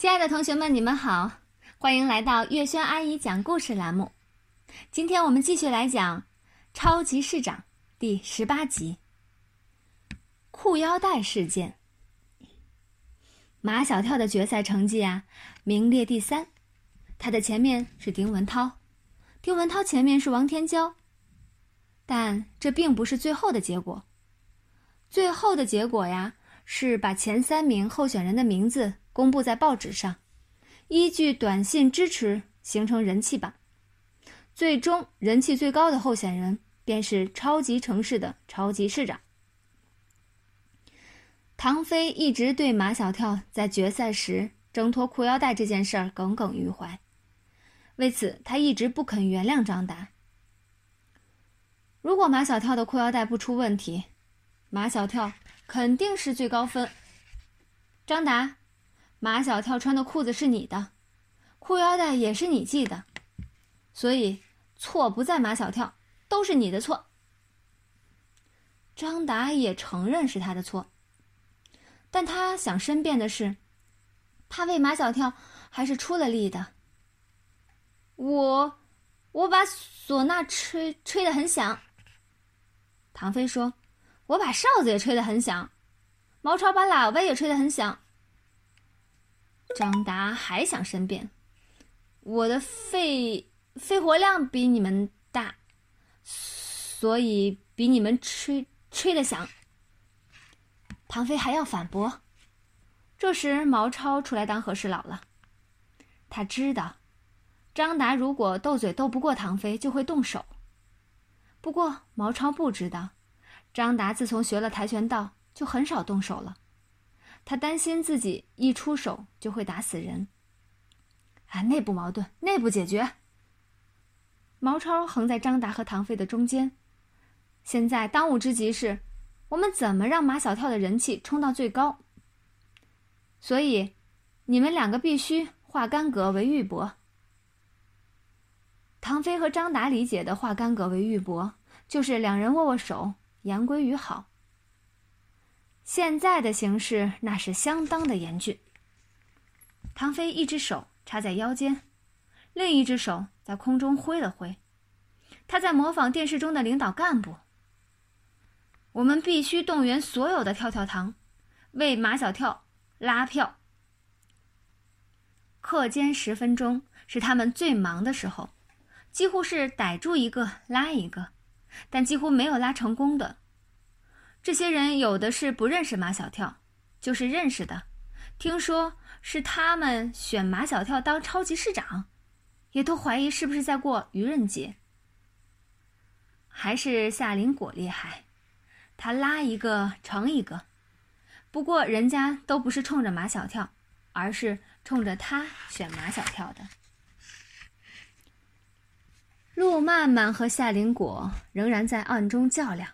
亲爱的同学们，你们好，欢迎来到月轩阿姨讲故事栏目。今天我们继续来讲《超级市长》第十八集——裤腰带事件。马小跳的决赛成绩啊，名列第三，他的前面是丁文涛，丁文涛前面是王天娇。但这并不是最后的结果。最后的结果呀，是把前三名候选人的名字。公布在报纸上，依据短信支持形成人气榜，最终人气最高的候选人便是超级城市的超级市长。唐飞一直对马小跳在决赛时挣脱裤腰带这件事儿耿耿于怀，为此他一直不肯原谅张达。如果马小跳的裤腰带不出问题，马小跳肯定是最高分。张达。马小跳穿的裤子是你的，裤腰带也是你系的，所以错不在马小跳，都是你的错。张达也承认是他的错，但他想申辩的是，他为马小跳还是出了力的。我，我把唢呐吹吹得很响。唐飞说：“我把哨子也吹得很响。”毛超把喇叭也吹得很响。张达还想申辩：“我的肺肺活量比你们大，所以比你们吹吹得响。”唐飞还要反驳，这时毛超出来当和事佬了。他知道，张达如果斗嘴斗不过唐飞，就会动手。不过毛超不知道，张达自从学了跆拳道，就很少动手了。他担心自己一出手就会打死人。啊，内部矛盾，内部解决。毛超横在张达和唐飞的中间。现在当务之急是，我们怎么让马小跳的人气冲到最高？所以，你们两个必须化干戈为玉帛。唐飞和张达理解的化干戈为玉帛，就是两人握握手，言归于好。现在的形势那是相当的严峻。唐飞一只手插在腰间，另一只手在空中挥了挥，他在模仿电视中的领导干部。我们必须动员所有的跳跳糖，为马小跳拉票。课间十分钟是他们最忙的时候，几乎是逮住一个拉一个，但几乎没有拉成功的。这些人有的是不认识马小跳，就是认识的，听说是他们选马小跳当超级市长，也都怀疑是不是在过愚人节。还是夏林果厉害，他拉一个成一个。不过人家都不是冲着马小跳，而是冲着他选马小跳的。陆曼曼和夏林果仍然在暗中较量。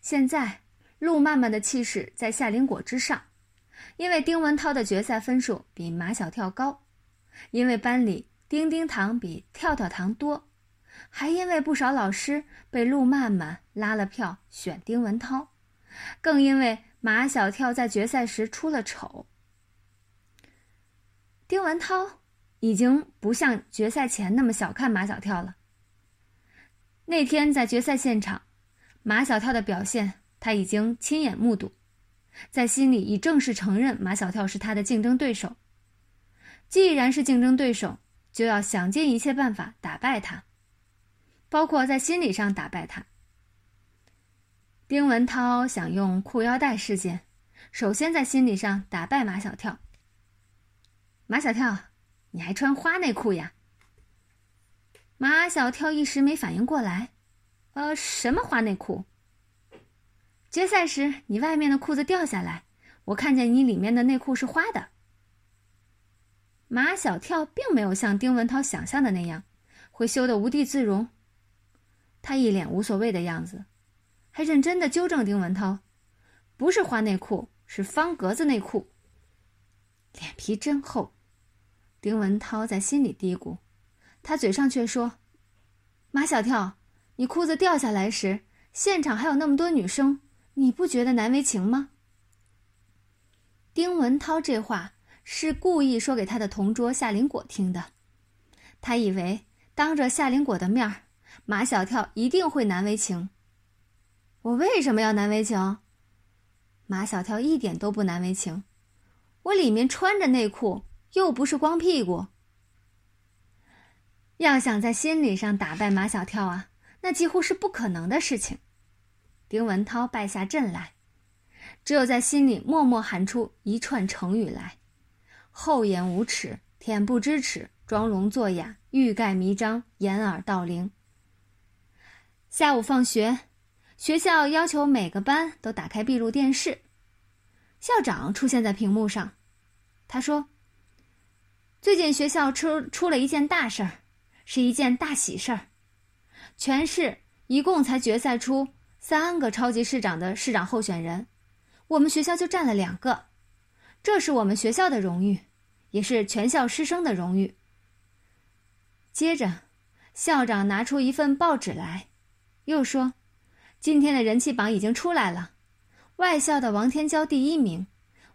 现在，陆曼曼的气势在夏林果之上，因为丁文涛的决赛分数比马小跳高，因为班里丁丁糖比跳跳糖多，还因为不少老师被陆曼曼拉了票选丁文涛，更因为马小跳在决赛时出了丑。丁文涛已经不像决赛前那么小看马小跳了。那天在决赛现场。马小跳的表现，他已经亲眼目睹，在心里已正式承认马小跳是他的竞争对手。既然是竞争对手，就要想尽一切办法打败他，包括在心理上打败他。丁文涛想用裤腰带事件，首先在心理上打败马小跳。马小跳，你还穿花内裤呀？马小跳一时没反应过来。呃，什么花内裤？决赛时你外面的裤子掉下来，我看见你里面的内裤是花的。马小跳并没有像丁文涛想象的那样，会羞得无地自容。他一脸无所谓的样子，还认真的纠正丁文涛：“不是花内裤，是方格子内裤。”脸皮真厚。丁文涛在心里嘀咕，他嘴上却说：“马小跳。”你裤子掉下来时，现场还有那么多女生，你不觉得难为情吗？丁文涛这话是故意说给他的同桌夏林果听的。他以为当着夏林果的面儿，马小跳一定会难为情。我为什么要难为情？马小跳一点都不难为情，我里面穿着内裤，又不是光屁股。要想在心理上打败马小跳啊，那几乎是不可能的事情。丁文涛败下阵来，只有在心里默默喊出一串成语来：厚颜无耻，恬不知耻，装聋作哑，欲盖弥彰，掩耳盗铃。下午放学，学校要求每个班都打开闭路电视，校长出现在屏幕上，他说：“最近学校出出了一件大事儿。”是一件大喜事儿，全市一共才决赛出三个超级市长的市长候选人，我们学校就占了两个，这是我们学校的荣誉，也是全校师生的荣誉。接着，校长拿出一份报纸来，又说：“今天的人气榜已经出来了，外校的王天骄第一名，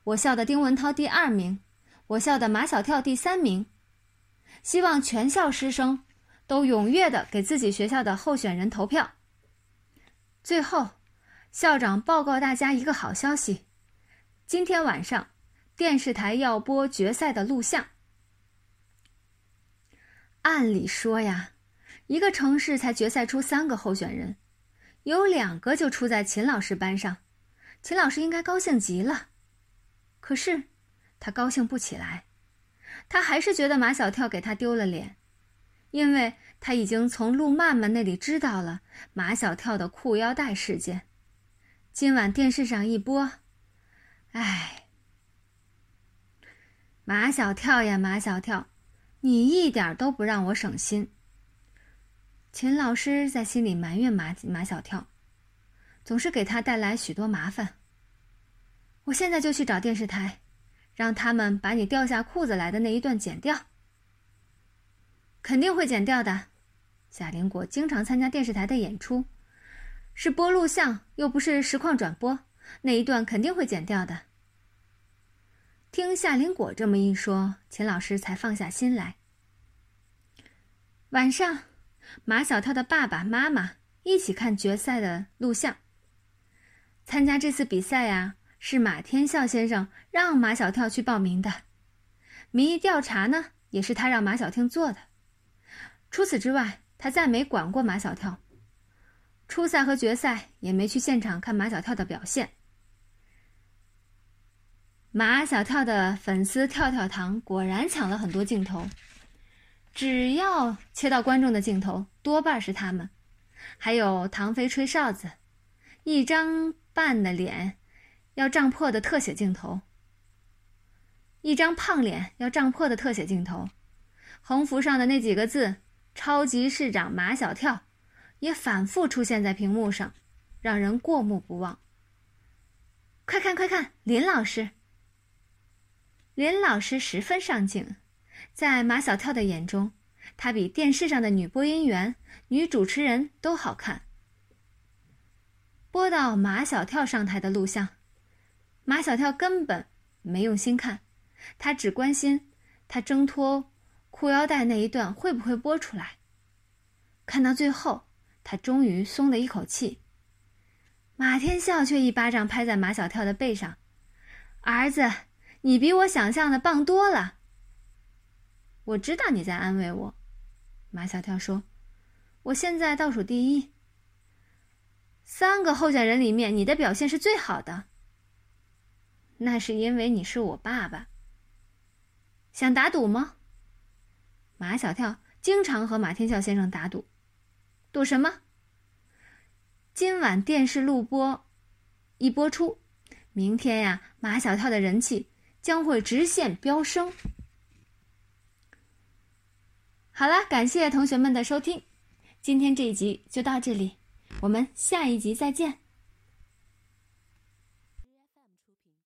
我校的丁文涛第二名，我校的马小跳第三名。”希望全校师生都踊跃的给自己学校的候选人投票。最后，校长报告大家一个好消息：今天晚上电视台要播决赛的录像。按理说呀，一个城市才决赛出三个候选人，有两个就出在秦老师班上，秦老师应该高兴极了。可是，他高兴不起来。他还是觉得马小跳给他丢了脸，因为他已经从陆曼曼那里知道了马小跳的裤腰带事件。今晚电视上一播，唉，马小跳呀，马小跳，你一点都不让我省心。秦老师在心里埋怨马马小跳，总是给他带来许多麻烦。我现在就去找电视台。让他们把你掉下裤子来的那一段剪掉，肯定会剪掉的。夏林果经常参加电视台的演出，是播录像又不是实况转播，那一段肯定会剪掉的。听夏林果这么一说，秦老师才放下心来。晚上，马小跳的爸爸妈妈一起看决赛的录像。参加这次比赛呀。是马天笑先生让马小跳去报名的，民意调查呢也是他让马小跳做的。除此之外，他再没管过马小跳。初赛和决赛也没去现场看马小跳的表现。马小跳的粉丝跳跳糖果然抢了很多镜头，只要切到观众的镜头，多半是他们。还有唐飞吹哨子，一张半的脸。要胀破的特写镜头，一张胖脸要胀破的特写镜头，横幅上的那几个字“超级市长马小跳”也反复出现在屏幕上，让人过目不忘。快看快看，林老师！林老师十分上镜，在马小跳的眼中，她比电视上的女播音员、女主持人都好看。播到马小跳上台的录像。马小跳根本没用心看，他只关心他挣脱裤腰带那一段会不会播出来。看到最后，他终于松了一口气。马天笑却一巴掌拍在马小跳的背上：“儿子，你比我想象的棒多了。”我知道你在安慰我，马小跳说：“我现在倒数第一，三个候选人里面，你的表现是最好的。”那是因为你是我爸爸。想打赌吗？马小跳经常和马天笑先生打赌，赌什么？今晚电视录播一播出，明天呀，马小跳的人气将会直线飙升。好了，感谢同学们的收听，今天这一集就到这里，我们下一集再见。